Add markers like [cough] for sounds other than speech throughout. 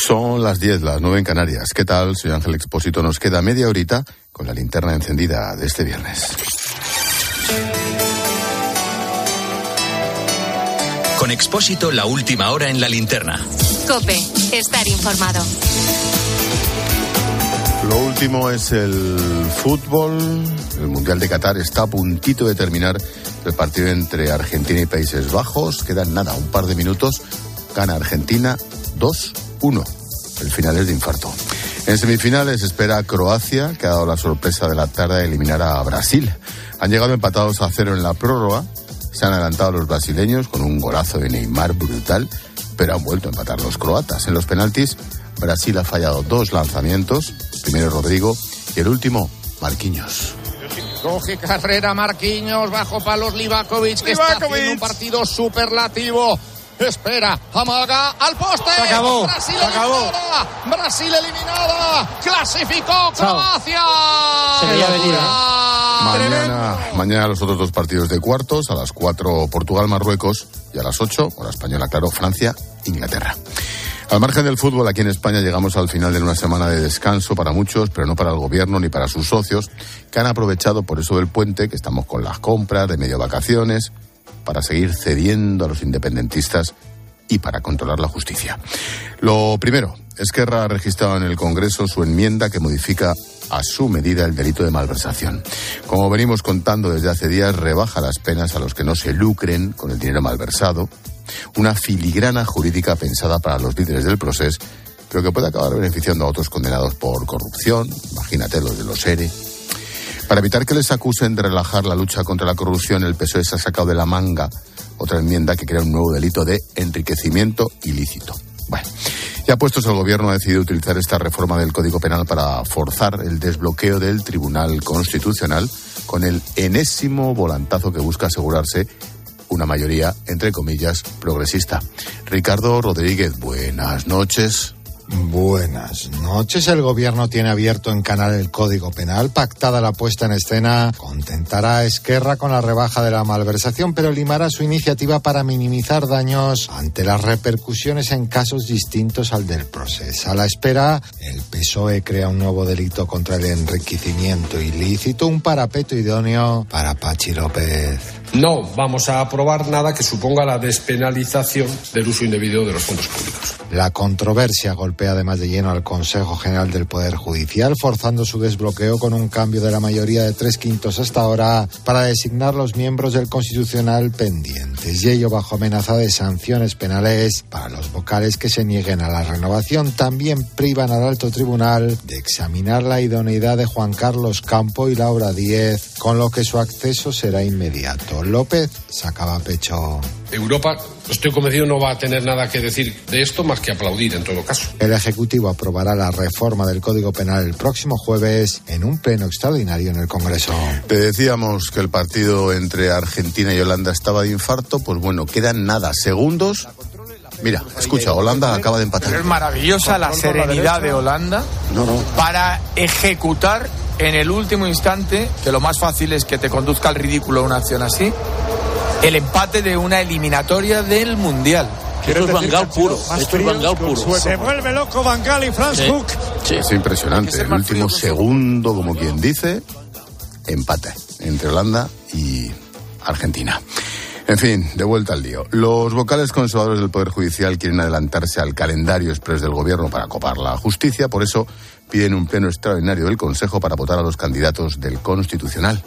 Son las 10, las 9 en Canarias. ¿Qué tal? Soy Ángel Expósito. Nos queda media horita con la linterna encendida de este viernes. Con Expósito, la última hora en la linterna. Cope, estar informado. Lo último es el fútbol. El Mundial de Qatar está a puntito de terminar el partido entre Argentina y Países Bajos. Quedan nada, un par de minutos. Gana Argentina 2-1. El final es de infarto. En semifinales espera Croacia, que ha dado la sorpresa de la tarde de eliminar a Brasil. Han llegado empatados a cero en la prórroga. Se han adelantado los brasileños con un golazo de Neymar brutal, pero han vuelto a empatar los croatas. En los penaltis, Brasil ha fallado dos lanzamientos, primero Rodrigo y el último Marquinhos. Coge carrera Marquinhos, bajo palos Livakovic, que está haciendo un partido superlativo. Espera, amaga al poste. Se acabó, Brasil se acabó. eliminada. Brasil eliminada. Clasificó Croacia. Se veía venir, ¿eh? Mañana, mañana los otros dos partidos de cuartos, a las 4 Portugal-Marruecos y a las 8, hora española, claro, Francia-Inglaterra. Al margen del fútbol, aquí en España llegamos al final de una semana de descanso para muchos, pero no para el gobierno ni para sus socios, que han aprovechado por eso del puente, que estamos con las compras de medio vacaciones, para seguir cediendo a los independentistas y para controlar la justicia. Lo primero, Esquerra ha registrado en el Congreso su enmienda que modifica a su medida el delito de malversación. Como venimos contando desde hace días, rebaja las penas a los que no se lucren con el dinero malversado, una filigrana jurídica pensada para los líderes del proceso, pero que puede acabar beneficiando a otros condenados por corrupción, imagínate los de los ERE. Para evitar que les acusen de relajar la lucha contra la corrupción, el PSOE se ha sacado de la manga otra enmienda que crea un nuevo delito de enriquecimiento ilícito. Bueno, ya puestos el gobierno ha decidido utilizar esta reforma del Código Penal para forzar el desbloqueo del Tribunal Constitucional con el enésimo volantazo que busca asegurarse una mayoría, entre comillas, progresista. Ricardo Rodríguez, buenas noches. Buenas noches. El gobierno tiene abierto en canal el Código Penal. Pactada la puesta en escena, contentará a Esquerra con la rebaja de la malversación, pero limará su iniciativa para minimizar daños ante las repercusiones en casos distintos al del proceso. A la espera, el PSOE crea un nuevo delito contra el enriquecimiento ilícito, un parapeto idóneo para Pachi López. No vamos a aprobar nada que suponga la despenalización del uso indebido de los fondos públicos. La controversia golpea además de lleno al Consejo General del Poder Judicial, forzando su desbloqueo con un cambio de la mayoría de tres quintos hasta ahora para designar los miembros del Constitucional Y ello bajo amenaza de sanciones penales para los vocales que se nieguen a la renovación. También privan al alto tribunal de examinar la idoneidad de Juan Carlos Campo y Laura Díez, con lo que su acceso será inmediato. López sacaba pecho. Europa, estoy convencido, no va a tener nada que decir de esto más que aplaudir en todo caso. El Ejecutivo aprobará la reforma del Código Penal el próximo jueves en un pleno extraordinario en el Congreso. Te decíamos que el partido entre Argentina y Holanda estaba de infarto, pues bueno, quedan nada, segundos. Mira, escucha, Holanda acaba de empatar. Es maravillosa la serenidad de Holanda No, no. para ejecutar en el último instante, que lo más fácil es que te conduzca al ridículo una acción así, el empate de una eliminatoria del Mundial. Esto es Bangal puro. Esto es Bangal puro. Se vuelve loco Van Gaal y Franz Sí. Hook. Es impresionante. El último segundo, como quien dice, empate entre Holanda y Argentina. En fin, de vuelta al lío. Los vocales conservadores del Poder Judicial quieren adelantarse al calendario express del Gobierno para copar la justicia, por eso piden un pleno extraordinario del Consejo para votar a los candidatos del Constitucional.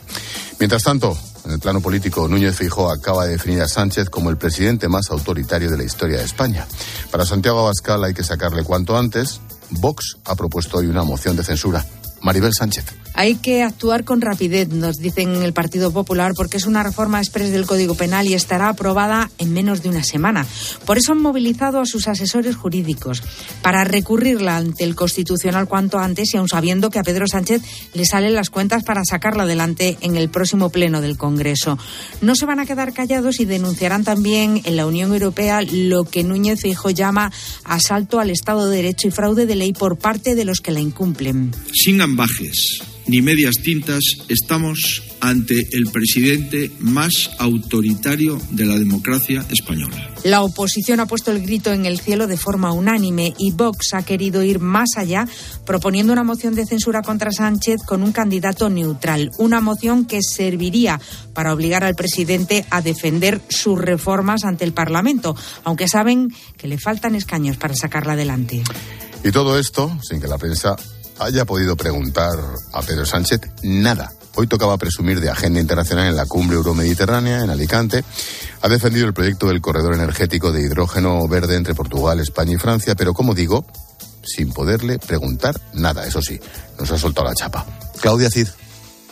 Mientras tanto, en el plano político, Núñez Feijóo acaba de definir a Sánchez como el presidente más autoritario de la historia de España. Para Santiago Abascal hay que sacarle cuanto antes. Vox ha propuesto hoy una moción de censura. Maribel Sánchez. Hay que actuar con rapidez, nos dicen en el Partido Popular, porque es una reforma express del Código Penal y estará aprobada en menos de una semana. Por eso han movilizado a sus asesores jurídicos para recurrirla ante el Constitucional cuanto antes y aun sabiendo que a Pedro Sánchez le salen las cuentas para sacarla adelante en el próximo pleno del Congreso. No se van a quedar callados y denunciarán también en la Unión Europea lo que Núñez Feijóo llama asalto al Estado de Derecho y fraude de ley por parte de los que la incumplen. sin ambajes, ni medias tintas, estamos ante el presidente más autoritario de la democracia española. La oposición ha puesto el grito en el cielo de forma unánime y Vox ha querido ir más allá proponiendo una moción de censura contra Sánchez con un candidato neutral. Una moción que serviría para obligar al presidente a defender sus reformas ante el Parlamento, aunque saben que le faltan escaños para sacarla adelante. Y todo esto sin que la prensa haya podido preguntar a Pedro Sánchez nada. Hoy tocaba presumir de agenda internacional en la cumbre euromediterránea en Alicante. Ha defendido el proyecto del corredor energético de hidrógeno verde entre Portugal, España y Francia, pero como digo, sin poderle preguntar nada. Eso sí, nos ha soltado la chapa. Claudia Cid.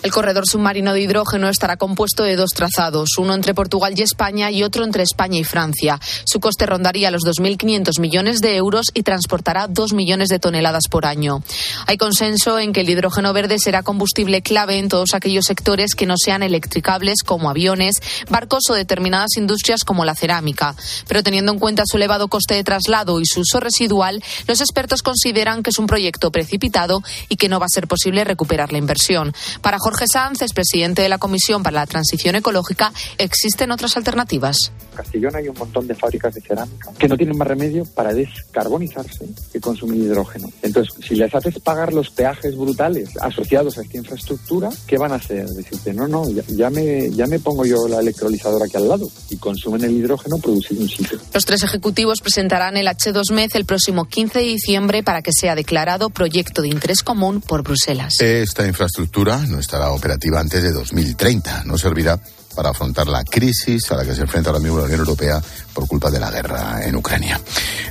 El corredor submarino de hidrógeno estará compuesto de dos trazados, uno entre Portugal y España y otro entre España y Francia. Su coste rondaría los 2.500 millones de euros y transportará 2 millones de toneladas por año. Hay consenso en que el hidrógeno verde será combustible clave en todos aquellos sectores que no sean electricables como aviones, barcos o determinadas industrias como la cerámica. Pero teniendo en cuenta su elevado coste de traslado y su uso residual, los expertos consideran que es un proyecto precipitado y que no va a ser posible recuperar la inversión. Para Jorge Sanz es presidente de la Comisión para la Transición Ecológica. ¿Existen otras alternativas? Castellón hay un montón de fábricas de cerámica que no tienen más remedio para descarbonizarse que consumir hidrógeno. Entonces, si les haces pagar los peajes brutales asociados a esta infraestructura, ¿qué van a hacer? Decirte, no, no, ya, ya me, ya me pongo yo la electrolizadora aquí al lado y consumen el hidrógeno producido en sitio. Los tres ejecutivos presentarán el H2MED el próximo 15 de diciembre para que sea declarado proyecto de interés común por Bruselas. Esta infraestructura no está operativa antes de 2030. No servirá para afrontar la crisis a la que se enfrenta ahora mismo la Unión Europea por culpa de la guerra en Ucrania.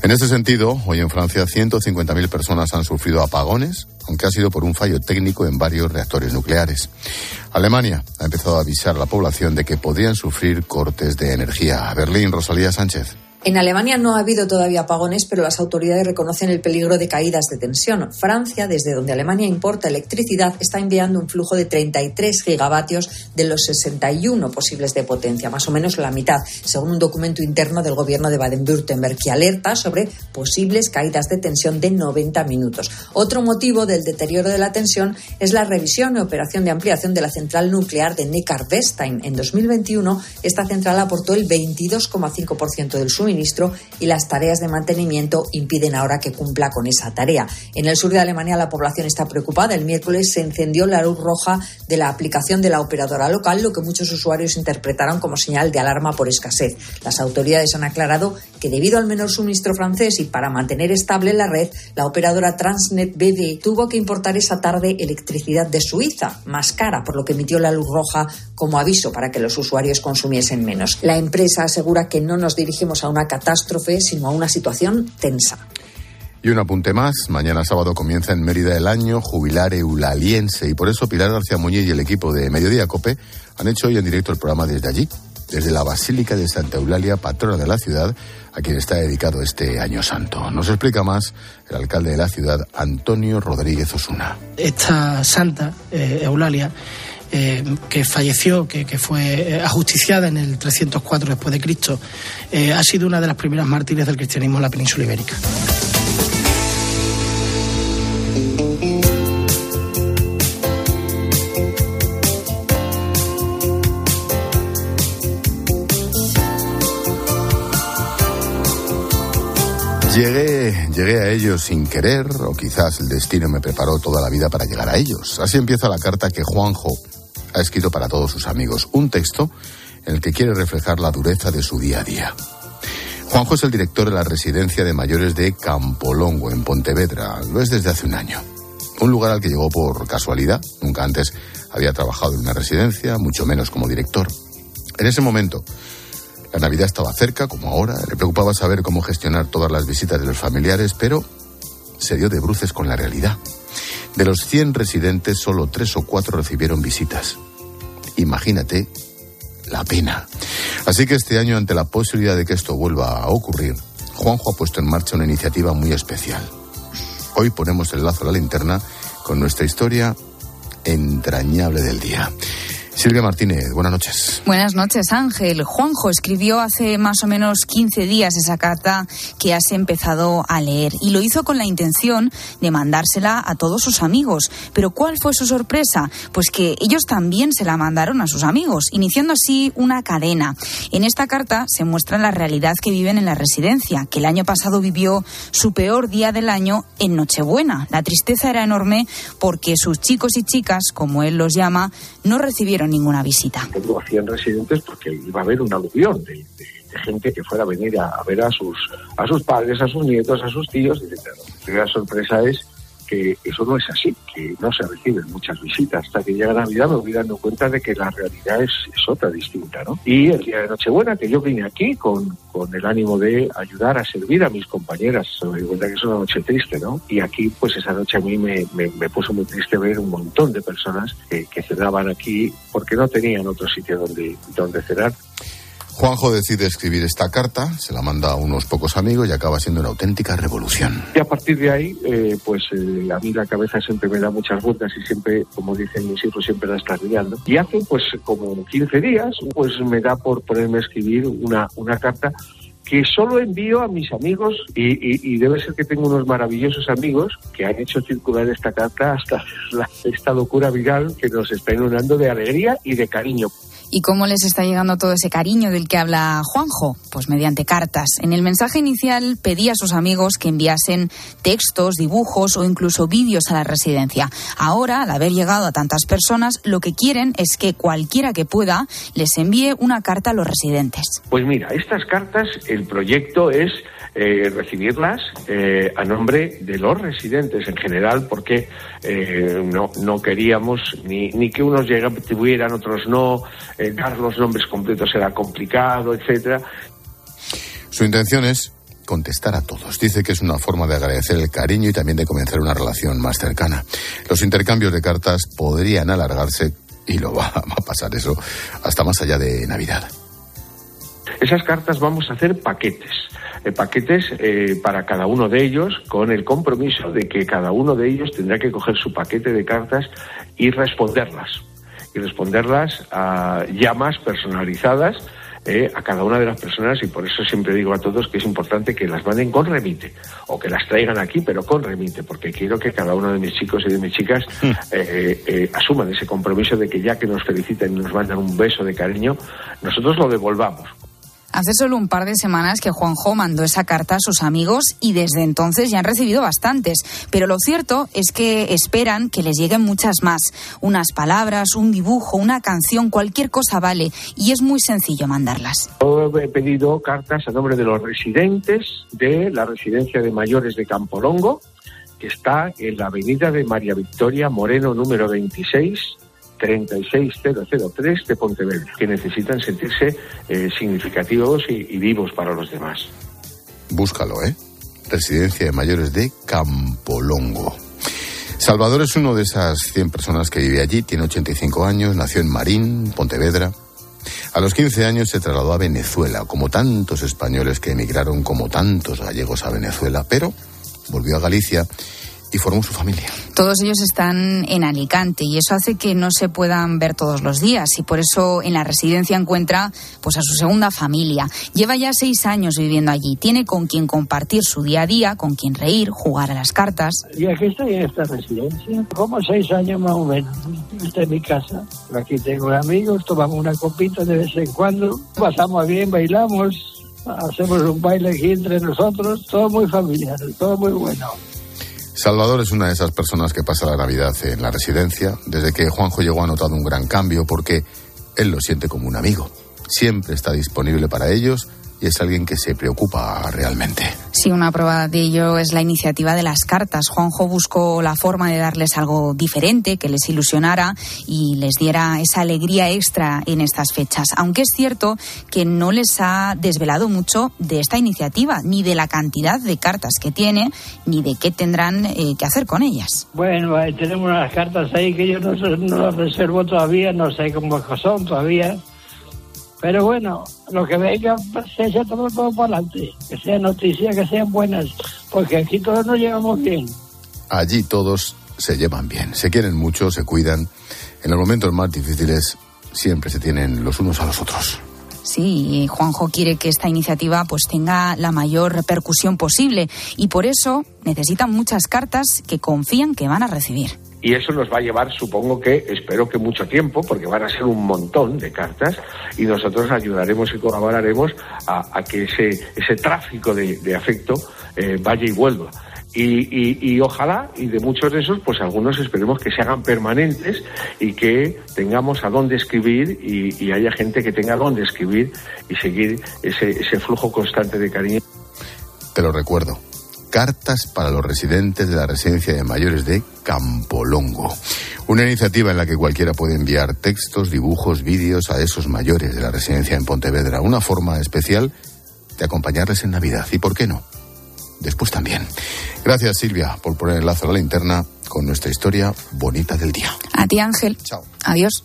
En este sentido, hoy en Francia 150.000 personas han sufrido apagones, aunque ha sido por un fallo técnico en varios reactores nucleares. Alemania ha empezado a avisar a la población de que podrían sufrir cortes de energía. Berlín, Rosalía Sánchez. En Alemania no ha habido todavía apagones, pero las autoridades reconocen el peligro de caídas de tensión. Francia, desde donde Alemania importa electricidad, está enviando un flujo de 33 gigavatios de los 61 posibles de potencia, más o menos la mitad, según un documento interno del gobierno de Baden-Württemberg, que alerta sobre posibles caídas de tensión de 90 minutos. Otro motivo del deterioro de la tensión es la revisión y operación de ampliación de la central nuclear de Neckar-Westheim. En 2021, esta central aportó el 22,5% del suministro y las tareas de mantenimiento impiden ahora que cumpla con esa tarea. En el sur de Alemania la población está preocupada. El miércoles se encendió la luz roja de la aplicación de la operadora local, lo que muchos usuarios interpretaron como señal de alarma por escasez. Las autoridades han aclarado que debido al menor suministro francés y para mantener estable la red, la operadora Transnet BV tuvo que importar esa tarde electricidad de Suiza, más cara, por lo que emitió la luz roja como aviso para que los usuarios consumiesen menos. La empresa asegura que no nos dirigimos a una catástrofe, sino a una situación tensa. Y un apunte más, mañana sábado comienza en Mérida el año jubilar eulaliense y por eso Pilar García Muñiz y el equipo de Mediodía Cope han hecho hoy en directo el programa desde allí, desde la Basílica de Santa Eulalia, patrona de la ciudad, a quien está dedicado este año santo. Nos explica más el alcalde de la ciudad, Antonio Rodríguez Osuna. Esta santa, eh, Eulalia, eh, que falleció, que, fue eh, ajusticiada en el 304 después de Cristo, ha sido una de las primeras mártires del cristianismo en la península ibérica. Llegué, a ellos sin querer, o quizás el destino me preparó toda la vida para llegar a ellos. Así empieza la carta que Juanjo ha escrito para todos sus amigos. Un texto en el que quiere reflejar la dureza de su día a día. Juanjo es el director de la residencia de mayores de Campolongo, en Pontevedra. Lo es desde hace un año. Un lugar al que llegó por casualidad. Nunca antes había trabajado en una residencia, mucho menos como director. En ese momento, la Navidad estaba cerca, como ahora. Le preocupaba saber cómo gestionar todas las visitas de los familiares, pero se dio de bruces con la realidad. De los 100 residentes, solo tres o cuatro recibieron visitas. Imagínate la pena. Así que este año, ante la posibilidad de que esto vuelva a ocurrir, Juanjo ha puesto en marcha una iniciativa muy especial. Hoy ponemos el lazo a la linterna con nuestra historia entrañable del día. Silvia Martínez, buenas noches. Buenas noches, Ángel. Juanjo escribió hace más o menos 15 días esa carta que has empezado a leer y lo hizo con la intención de mandársela a todos sus amigos. Pero ¿cuál fue su sorpresa? Pues que ellos también se la mandaron a sus amigos, iniciando así una cadena. En esta carta se muestra la realidad que viven en la residencia, que el año pasado vivió su peor día del año en Nochebuena. La tristeza era enorme porque sus chicos y chicas, como él los llama, no recibieron ninguna visita. Tengo 100 residentes porque iba a haber un aluvión de, gente que fuera a venir a, ver a sus, a sus padres, a sus nietos, a sus tíos, etc. La primera sorpresa es que eso no es así, que no se reciben muchas visitas. Hasta que llega Navidad me voy dando cuenta de que la realidad es, otra distinta, ¿no? Y el día de Nochebuena, que yo vine aquí con, con el ánimo de ayudar a servir a mis compañeras, me di cuenta que es una noche triste, ¿no? Y aquí, pues esa noche a mí me, me, puso muy triste ver un montón de personas que, que cenaban aquí porque no tenían otro sitio donde, donde cenar. Juanjo decide escribir esta carta, se la manda a unos pocos amigos y acaba siendo una auténtica revolución. Y a partir de ahí, eh, pues eh, a mí la cabeza siempre me da muchas vueltas y siempre, como dicen mis hijos, siempre la estás liando. Y hace pues como 15 días, pues me da por ponerme a escribir una, una carta que solo envío a mis amigos y, debe ser que tengo unos maravillosos amigos que han hecho circular esta carta hasta [laughs] esta locura viral que nos está inundando de alegría y de cariño. ¿Y cómo les está llegando todo ese cariño del que habla Juanjo? Pues mediante cartas. En el mensaje inicial pedía a sus amigos que enviasen textos, dibujos o incluso vídeos a la residencia. Ahora, al haber llegado a tantas personas, lo que quieren es que cualquiera que pueda les envíe una carta a los residentes. Pues mira, estas cartas, el proyecto es eh, recibirlas eh, a nombre de los residentes en general, porque eh, no, no queríamos ni, ni que unos tuvieran, otros no, dar los nombres completos era complicado, etcétera. Su intención es contestar a todos. Dice que es una forma de agradecer el cariño y también de comenzar una relación más cercana. Los intercambios de cartas podrían alargarse, y lo va a pasar eso, hasta más allá de Navidad. Esas cartas vamos a hacer paquetes. Eh, paquetes eh, para cada uno de ellos con el compromiso de que cada uno de ellos tendrá que coger su paquete de cartas y responderlas. Y responderlas a llamas personalizadas eh, a cada una de las personas y por eso siempre digo a todos que es importante que las manden con remite o que las traigan aquí pero con remite porque quiero que cada uno de mis chicos y de mis chicas hmm. [laughs] asuman ese compromiso de que ya que nos feliciten y nos mandan un beso de cariño nosotros lo devolvamos Hace solo un par de semanas que Juanjo mandó esa carta a sus amigos y desde entonces ya han recibido bastantes. Pero lo cierto es que esperan que les lleguen muchas más. Unas palabras, un dibujo, una canción, cualquier cosa vale. Y es muy sencillo mandarlas. He pedido cartas a nombre de los residentes de la residencia de mayores de Campolongo, que está en la avenida de María Victoria Moreno número 26 36003 de Pontevedra, que necesitan sentirse eh, significativos y, y, vivos para los demás. Búscalo, ¿eh? Residencia de mayores de Campolongo. Salvador es uno de esas 100 personas que vive allí, tiene 85 años, nació en Marín, Pontevedra. A los 15 años se trasladó a Venezuela, como tantos españoles que emigraron, como tantos gallegos a Venezuela, pero volvió a Galicia y formó su familia. Todos ellos están en Alicante y eso hace que no se puedan ver todos los días y por eso en la residencia encuentra pues a su segunda familia. Lleva ya seis años viviendo allí, tiene con quien compartir su día a día, con quien reír, jugar a las cartas. Y aquí estoy en esta residencia, como seis años más o menos. Esta es mi casa. Aquí tengo amigos, tomamos una copita de vez en cuando, pasamos bien, bailamos, hacemos un baile aquí entre nosotros, todo muy familiar, todo muy bueno. Salvador es una de esas personas que pasa la Navidad en la residencia. Desde que Juanjo llegó ha notado un gran cambio porque él lo siente como un amigo. Siempre está disponible para ellos y es alguien que se preocupa realmente. Sí, una prueba de ello es la iniciativa de las cartas. Juanjo buscó la forma de darles algo diferente, que les ilusionara y les diera esa alegría extra en estas fechas. Aunque es cierto que no les ha desvelado mucho de esta iniciativa, ni de la cantidad de cartas que tiene, ni de qué tendrán eh, que hacer con ellas. Bueno, tenemos unas cartas ahí que yo no, no las reservo todavía, no sé cómo son todavía pero bueno, lo que venga, se echa todo, todo para adelante. Que sean noticias, que sean buenas, porque aquí todos nos llevamos bien. Allí todos se llevan bien, se quieren mucho, se cuidan. En los momentos más difíciles siempre se tienen los unos a los otros. Sí, Juanjo quiere que esta iniciativa pues tenga la mayor repercusión posible y por eso necesitan muchas cartas que confían que van a recibir. Y eso nos va a llevar, supongo que, espero que mucho tiempo, porque van a ser un montón de cartas, y nosotros ayudaremos y colaboraremos a, que ese, ese tráfico de, afecto eh, vaya y vuelva. Y, ojalá, y de muchos de esos, pues algunos esperemos que se hagan permanentes y que tengamos a dónde escribir y, haya gente que tenga a dónde escribir y seguir ese, ese flujo constante de cariño. Te lo recuerdo. Cartas para los residentes de la residencia de mayores de Campolongo. Una iniciativa en la que cualquiera puede enviar textos, dibujos, vídeos a esos mayores de la residencia en Pontevedra. Una forma especial de acompañarles en Navidad. ¿Y por qué no? después también. Gracias Silvia por poner el lazo a la linterna con nuestra historia bonita del día. A ti Ángel. Chao. Adiós.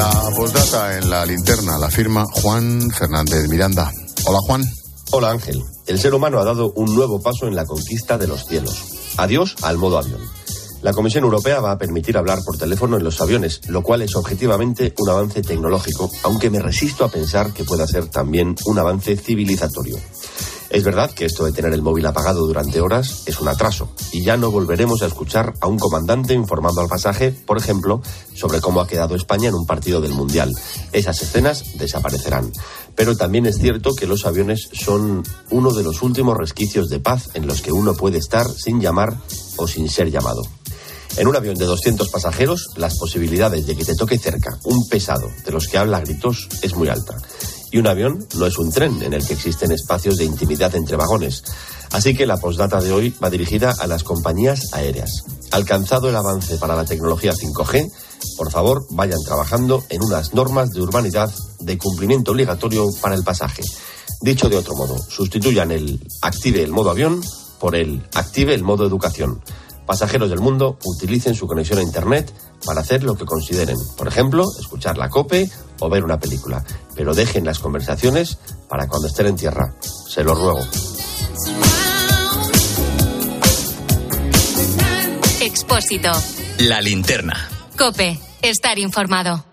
La postdata en la linterna la firma Juan Fernández Miranda. Hola Juan. Hola Ángel. El ser humano ha dado un nuevo paso en la conquista de los cielos. Adiós al modo avión. La Comisión Europea va a permitir hablar por teléfono en los aviones, lo cual es objetivamente un avance tecnológico, aunque me resisto a pensar que pueda ser también un avance civilizatorio. Es verdad que esto de tener el móvil apagado durante horas es un atraso y ya no volveremos a escuchar a un comandante informando al pasaje, por ejemplo, sobre cómo ha quedado España en un partido del Mundial. Esas escenas desaparecerán. Pero también es cierto que los aviones son uno de los últimos resquicios de paz en los que uno puede estar sin llamar o sin ser llamado. En un avión de 200 pasajeros, las posibilidades de que te toque cerca un pesado de los que habla a gritos es muy alta. Y un avión no es un tren en el que existen espacios de intimidad entre vagones. Así que la postdata de hoy va dirigida a las compañías aéreas. Alcanzado el avance para la tecnología 5G, por favor vayan trabajando en unas normas de urbanidad de cumplimiento obligatorio para el pasaje. Dicho de otro modo, sustituyan el active el modo avión por el active el modo educación pasajeros del mundo utilicen su conexión a Internet para hacer lo que consideren. Por ejemplo, escuchar la COPE o ver una película. Pero dejen las conversaciones para cuando estén en tierra. Se lo ruego. Expósito. La linterna. COPE. Estar informado.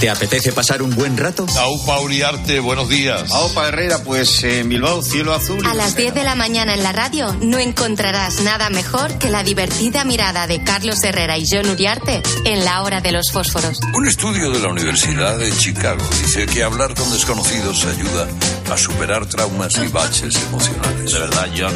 ¿Te apetece pasar un buen rato? Aupa Uriarte, buenos días. Aupa Herrera, pues en Bilbao, cielo azul. A las 10 de la mañana en la radio no encontrarás nada mejor que la divertida mirada de Carlos Herrera y John Uriarte en la hora de los fósforos. Un estudio de la Universidad de Chicago dice que hablar con desconocidos ayuda a superar traumas y baches emocionales. De verdad, John.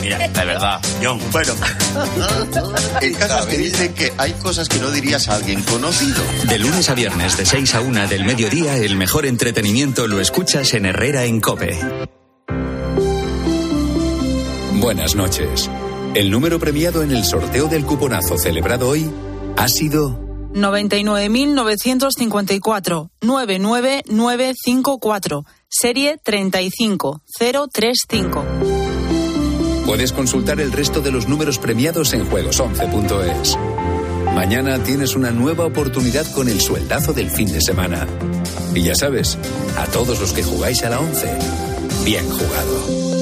Mira, de verdad, John. Bueno, [laughs] el caso es que dice que hay cosas que no dirías a alguien conocido. De lunes a viernes, de 6 a 1 del mediodía, el mejor entretenimiento lo escuchas en Herrera en Cope. Buenas noches. El número premiado en el sorteo del cuponazo celebrado hoy ha sido 99.954 99954 serie 35035. Puedes consultar el resto de los números premiados en juegos11.es. Mañana tienes una nueva oportunidad con el sueldazo del fin de semana. Y ya sabes, a todos los que jugáis a la 11, bien jugado.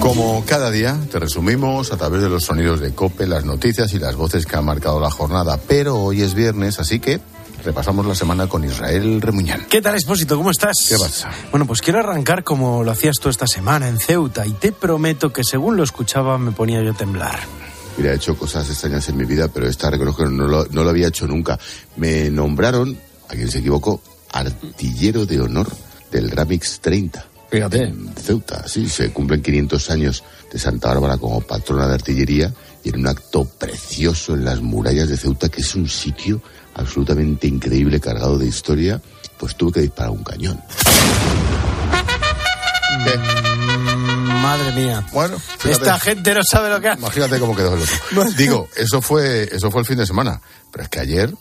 Como cada día, te resumimos a través de los sonidos de Cope, las noticias y las voces que han marcado la jornada. Pero hoy es viernes, así que repasamos la semana con Israel Remuñán. ¿Qué tal, Expósito? ¿Cómo estás? ¿Qué pasa? Bueno, pues quiero arrancar como lo hacías tú esta semana en Ceuta y te prometo que según lo escuchaba me ponía yo a temblar. Mira, he hecho cosas extrañas en mi vida, pero esta reconozco que no lo, no lo había hecho nunca. Me nombraron, a quien se equivocó, artillero de honor del Ramix 30. Fíjate. En Ceuta, sí, se cumplen 500 años de Santa Bárbara como patrona de artillería y en un acto precioso en las murallas de Ceuta, que es un sitio absolutamente increíble, cargado de historia, pues tuve que disparar un cañón. Madre mía. Bueno, fíjate. esta gente no sabe lo que hace. Imagínate cómo quedó el otro. [laughs] Digo, eso fue, eso fue el fin de semana. Pero es que ayer,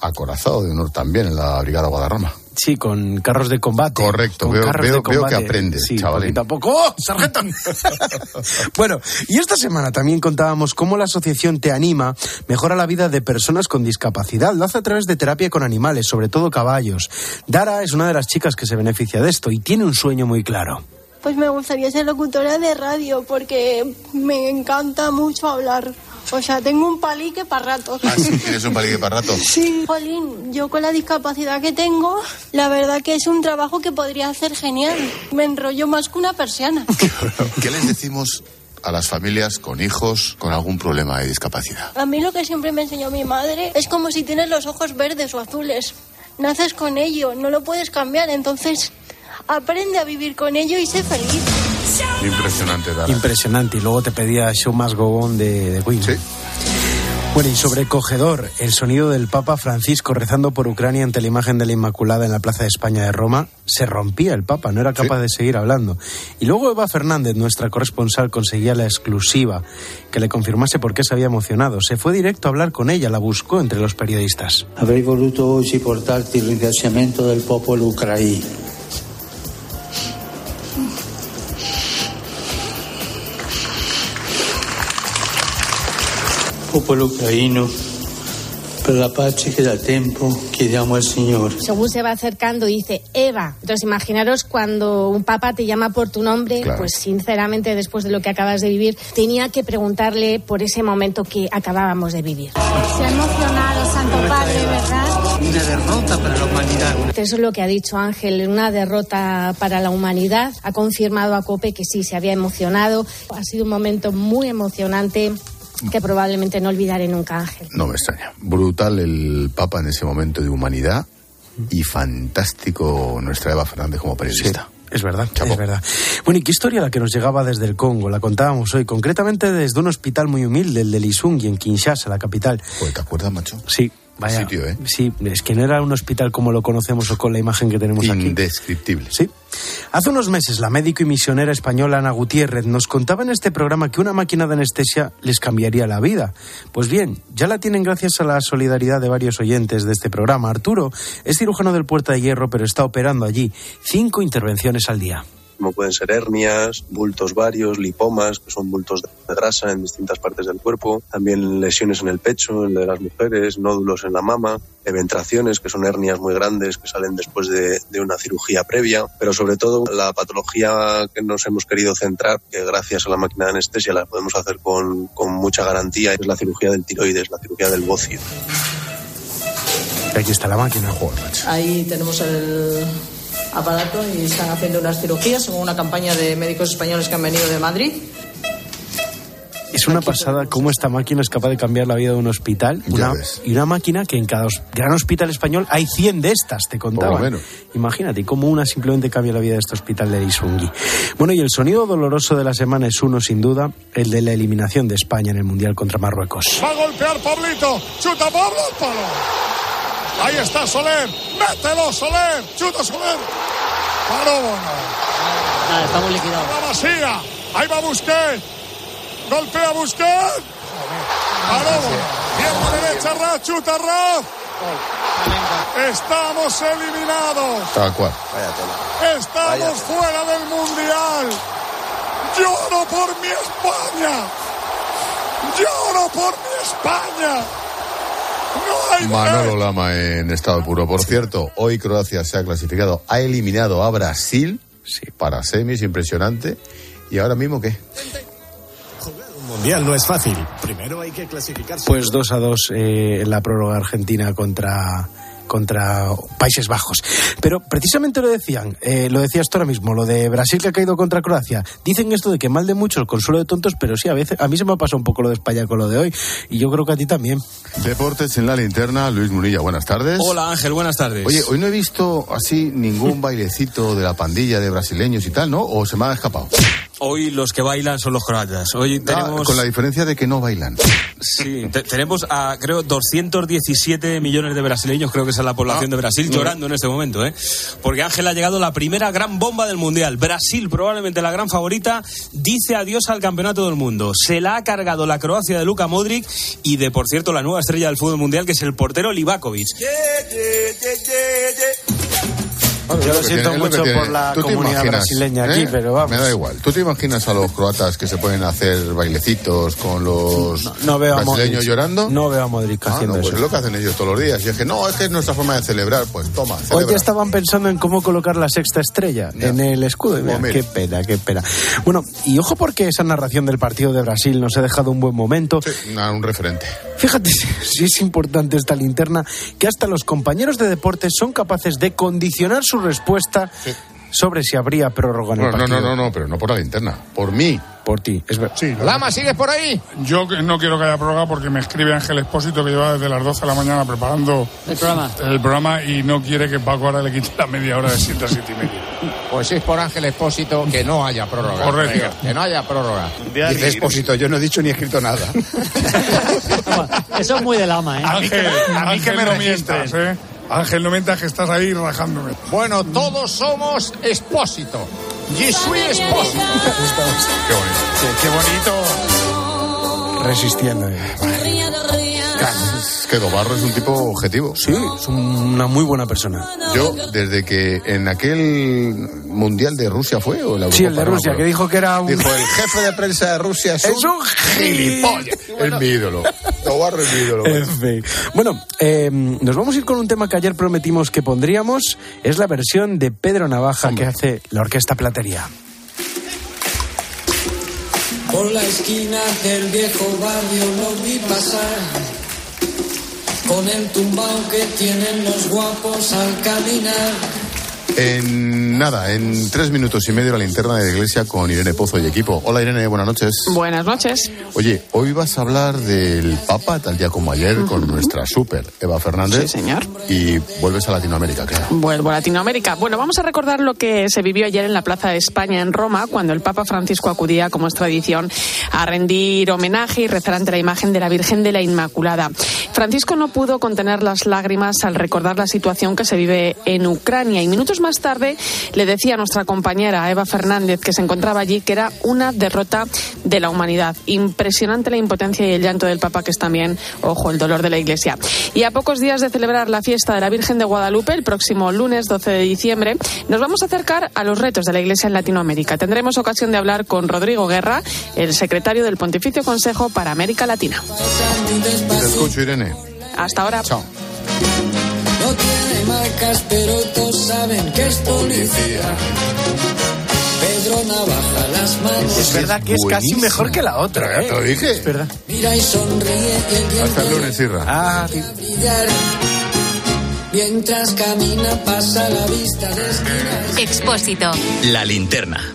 acorazado de honor también en la Brigada Guadarrama. Sí, con carros de combate. Correcto, Con veo, carros veo, de veo que combate. aprendes, Sí, chavalín. tampoco. ¡Oh, sargento! [laughs] bueno, y esta semana también contábamos cómo la asociación Te Anima mejora la vida de personas con discapacidad. Lo hace a través de terapia con animales, sobre todo caballos. Dara es una de las chicas que se beneficia de esto y tiene un sueño muy claro. Pues me gustaría ser locutora de radio porque me encanta mucho hablar. O sea, tengo un palique para rato. Ah, sí, tienes un palique para rato. Sí, Jolín, yo con la discapacidad que tengo, la verdad que es un trabajo que podría hacer genial. Me enrollo más que una persiana. [laughs] ¿Qué les decimos a las familias con hijos con algún problema de discapacidad? A mí lo que siempre me enseñó mi madre es como si tienes los ojos verdes o azules. Naces con ello, no lo puedes cambiar, entonces aprende a vivir con ello y sé feliz. Impresionante, Dara. Impresionante. Y luego te pedía Show Más Go On de, de Queen. Sí. Bueno, y sobrecogedor, el sonido del Papa Francisco rezando por Ucrania ante la imagen de la Inmaculada en la Plaza de España de Roma. Se rompía el Papa, no era capaz de seguir hablando. Y luego Eva Fernández, nuestra corresponsal, conseguía la exclusiva que le confirmase por qué se había emocionado. Se fue directo a hablar con ella, la buscó entre los periodistas. Avrei voluto oggi portarti ringraziamento del popolo ucraino. Popolo ucraino, per la pace che da tempo chiediamo al Signore. Según se va acercando, dice Eva. Entonces, imaginaros cuando un papá te llama por tu nombre, Claro. pues sinceramente, después de lo que acabas de vivir, tenía que preguntarle por ese momento que acabábamos de vivir. Se ha emocionado, Santo Padre, ¿verdad? Una derrota para la humanidad. Eso es lo que ha dicho Ángel, una derrota para la humanidad. Ha confirmado a Cope que sí, se había emocionado. Ha sido un momento muy emocionante que probablemente no olvidaré nunca, Ángel. No me extraña. Brutal el Papa en ese momento de humanidad y fantástico nuestra Eva Fernández como periodista. Es verdad, es verdad. Bueno, ¿y qué historia la que nos llegaba desde el Congo? La contábamos hoy, concretamente desde un hospital muy humilde, el de Lisungi, en Kinshasa, la capital. ¿te acuerdas, macho? Sí, vaya. Sitio, ¿eh? Sí, es que no era un hospital como lo conocemos o con la imagen que tenemos aquí. Indescriptible. Sí. Hace unos meses, la médico y misionera española Ana Gutiérrez nos contaba en este programa que una máquina de anestesia les cambiaría la vida. Pues bien, ya la tienen gracias a la solidaridad de varios oyentes de este programa. Arturo es cirujano del Puerta de Hierro, pero está operando allí cinco intervenciones al día. Como pueden ser hernias, bultos varios, lipomas, que son bultos de grasa en distintas partes del cuerpo, también lesiones en el pecho, en el de las mujeres, nódulos en la mama, eventraciones, que son hernias muy grandes que salen después de, de una cirugía previa, pero sobre todo la patología que nos hemos querido centrar, que gracias a la máquina de anestesia la podemos hacer con, con mucha garantía, es la cirugía del tiroides, la cirugía del bocio. Aquí está la máquina. Ahí tenemos el aparato y están haciendo unas cirugías según una campaña de médicos españoles que han venido de Madrid. Es una pasada cómo esta máquina es capaz de cambiar la vida de un hospital. Una- y una máquina que en cada gran hospital español hay 100 de estas, te contaba. Menos. Imagínate, cómo una simplemente cambia la vida de este hospital de Isungi. Bueno, y el sonido doloroso de la semana es uno, sin duda, el de la eliminación de España en el Mundial contra Marruecos. Va a golpear Pablito. Chuta Pablo al palo. Ahí está Soler. Mételo, Soler. Chuta Soler. Paró Bono. estamos liquidados. La vacía. Ahí va Busquets. Golpea Busquets. Paró Bono. Pierna derecha, Raz. Chuta Raz. Estamos eliminados. Tal cual. Estamos fuera del Mundial. Lloro por mi España. Lloro por mi España. Manolo Lama en estado puro. Por cierto, hoy Croacia se ha clasificado, ha eliminado a Brasil para semis, impresionante. ¿Y ahora mismo qué? Mundial no es fácil. Primero hay que clasificarse. Pues 2 a 2 eh, la prórroga argentina contra contra Países Bajos. Pero precisamente lo decían, eh, lo decías tú ahora mismo, lo de Brasil que ha caído contra Croacia. Dicen esto de que mal de muchos, consuelo de tontos, pero sí, a veces a mí se me ha pasado un poco lo de España con lo de hoy y yo creo que a ti también. Deportes en la linterna, Luis Munilla, buenas tardes. Hola Ángel, buenas tardes. Oye, hoy no he visto así ningún bailecito de la pandilla de brasileños y tal, ¿no? ¿O se me ha escapado? Hoy los que bailan son los croatas. Hoy Ah, tenemos... con la diferencia de que no bailan. Sí, te- tenemos a, creo, 217 millones de brasileños, creo que esa es la población de Brasil, no. llorando en este momento, ¿eh? Porque Ángel ha llegado la primera gran bomba del Mundial. Brasil, probablemente la gran favorita, dice adiós al campeonato del mundo. Se la ha cargado la Croacia de Luka Modric y de, por cierto, la nueva estrella del fútbol mundial, que es el portero Livakovic. Yo lo siento tiene- lo mucho por la ¿Tú te comunidad imaginas, brasileña aquí, eh? pero vamos. Me da igual. ¿Tú te imaginas a los croatas que se pueden hacer bailecitos con los No veo a brasileños llorando? No veo a Modric Ah, haciendo no, pues eso. es lo que hacen ellos todos los días. Y es que no, es que es nuestra forma de celebrar. Pues toma, Hoy ya estaban pensando en cómo colocar la sexta estrella en el escudo. Mira, Pues qué pena, qué pena. Bueno, y ojo porque esa narración del partido de Brasil nos ha dejado un buen momento. Nada, un referente. Fíjate [laughs] si, si es importante esta linterna, que hasta los compañeros de deportes son capaces de condicionar su respuesta sobre si habría prórroga en el No, no, partido. no, no, no, pero no por la linterna. Por mí. Por ti, es verdad. Lama, ¿sigues por ahí? Yo que- no quiero que haya prórroga porque me escribe Ángel Expósito que lleva desde las 12 de la mañana preparando El programa. el programa y no quiere que Paco ahora le quite la media hora de 7 a 7 y media. Pues es por Ángel Expósito que no haya prórroga. Correcto. Venga, que no haya prórroga. Dice Expósito, yo no he dicho ni escrito nada. [laughs] Eso es muy de lama, ¿eh? Ángel, a mí que Ángel, me no mientas, ¿eh? Ángel, no mientas que estás ahí rajándome. Bueno, todos somos Expósito. Je suis Expósito. Qué bonito. Sí, qué bonito. Resistiendo. eh. Que Dobarro es un tipo objetivo. Sí, es una muy buena persona. Yo, desde que en aquel Mundial de Rusia fue, o la Sí, el de Rusia, que dijo que era un... Dijo, el jefe de prensa de Rusia es, [laughs] Es un gilipollas. Es mi ídolo. Dobarro es mi ídolo. En fin. Bueno, eh, nos vamos a ir con un tema que ayer prometimos que pondríamos. Es la versión de Pedro Navaja que hace la Orquesta Platería. Por la esquina del viejo barrio lo vi pasar con el tumbao que tienen los guapos al caminar. En nada, en tres minutos y medio la linterna de la iglesia con Irene Pozo y equipo. Hola Irene, buenas noches. Buenas noches. Oye, hoy vas a hablar del Papa, tal día como ayer, con nuestra súper Eva Fernández. Sí, señor. Y vuelves a Latinoamérica, claro. Vuelvo a Latinoamérica. Bueno, vamos a recordar lo que se vivió ayer en la Plaza de España en Roma, cuando el Papa Francisco acudía, como es tradición, a rendir homenaje y rezar ante la imagen de la Virgen de la Inmaculada. Francisco no pudo contener las lágrimas al recordar la situación que se vive en Ucrania y minutos más tarde le decía a nuestra compañera Eva Fernández, que se encontraba allí, que era una derrota de la humanidad. Impresionante la impotencia y el llanto del Papa, que es también, ojo, el dolor de la Iglesia. Y a pocos días de celebrar la fiesta de la Virgen de Guadalupe, el próximo lunes 12 de diciembre, nos vamos a acercar a los retos de la Iglesia en Latinoamérica. Tendremos ocasión de hablar con Rodrigo Guerra, el secretario del Pontificio Consejo para América Latina. Te escucho, Irene. Hasta ahora. No pero todos saben que es policía. Pedro Navaja las manos. Es verdad que es casi mejor que la otra, ¿eh? Te lo dije. Es verdad. Mira y sonríe el Hasta el lunes, Irra. Ah, sí. brillar. Mientras camina pasa la vista de esquinas. Expósito. La linterna.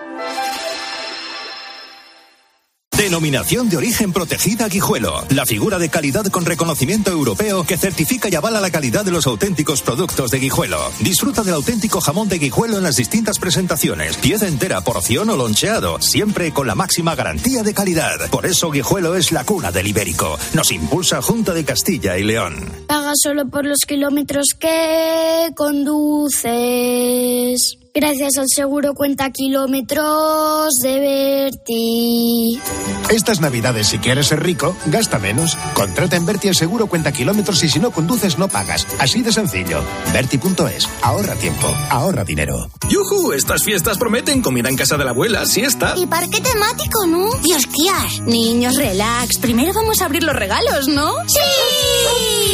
Denominación de origen protegida Guijuelo. La figura de calidad con reconocimiento europeo que certifica y avala la calidad de los auténticos productos de Guijuelo. Disfruta del auténtico jamón de Guijuelo en las distintas presentaciones. Pieza entera, porción o loncheado. Siempre con la máxima garantía de calidad. Por eso Guijuelo es la cuna del ibérico. Nos impulsa Junta de Castilla y León. Paga solo por los kilómetros que conduces. Gracias al seguro cuenta kilómetros de Berti. Estas navidades, si quieres ser rico, gasta menos. Contrata en Berti el seguro cuenta kilómetros y si no conduces no pagas. Así de sencillo. Berti.es. Ahorra tiempo. Ahorra dinero. ¡Yujú! Estas fiestas prometen comida en casa de la abuela, siesta. Y parque temático, ¿no? Y esquiar. Niños, relax. Primero vamos a abrir los regalos, ¿no? ¡Sí!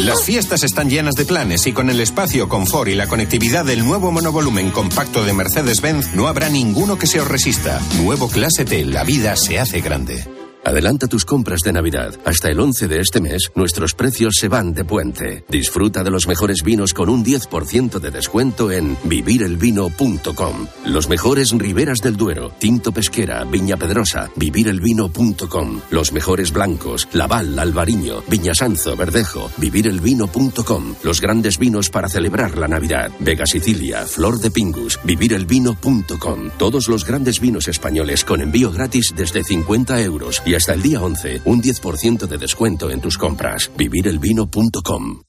Las fiestas están llenas de planes y con el espacio, confort y la conectividad del nuevo monovolumen compacto de Mercedes-Benz no habrá ninguno que se os resista. Nuevo Clase T, la vida se hace grande. Adelanta tus compras de Navidad. Hasta el 11 de este mes, nuestros precios se van de puente. Disfruta de los mejores vinos con un 10% de descuento en vivirelvino.com. Los mejores Riberas del Duero, Tinto Pesquera, Viña Pedrosa, vivirelvino.com. Los mejores blancos, Laval, Albariño, Viñasanzo, Verdejo, vivirelvino.com. Los grandes vinos para celebrar la Navidad. Vega Sicilia, Flor de Pingus, vivirelvino.com. Todos los grandes vinos españoles con envío gratis desde 50 euros y hasta el día 11 un 10% de descuento en tus compras. Vivirelvino.com.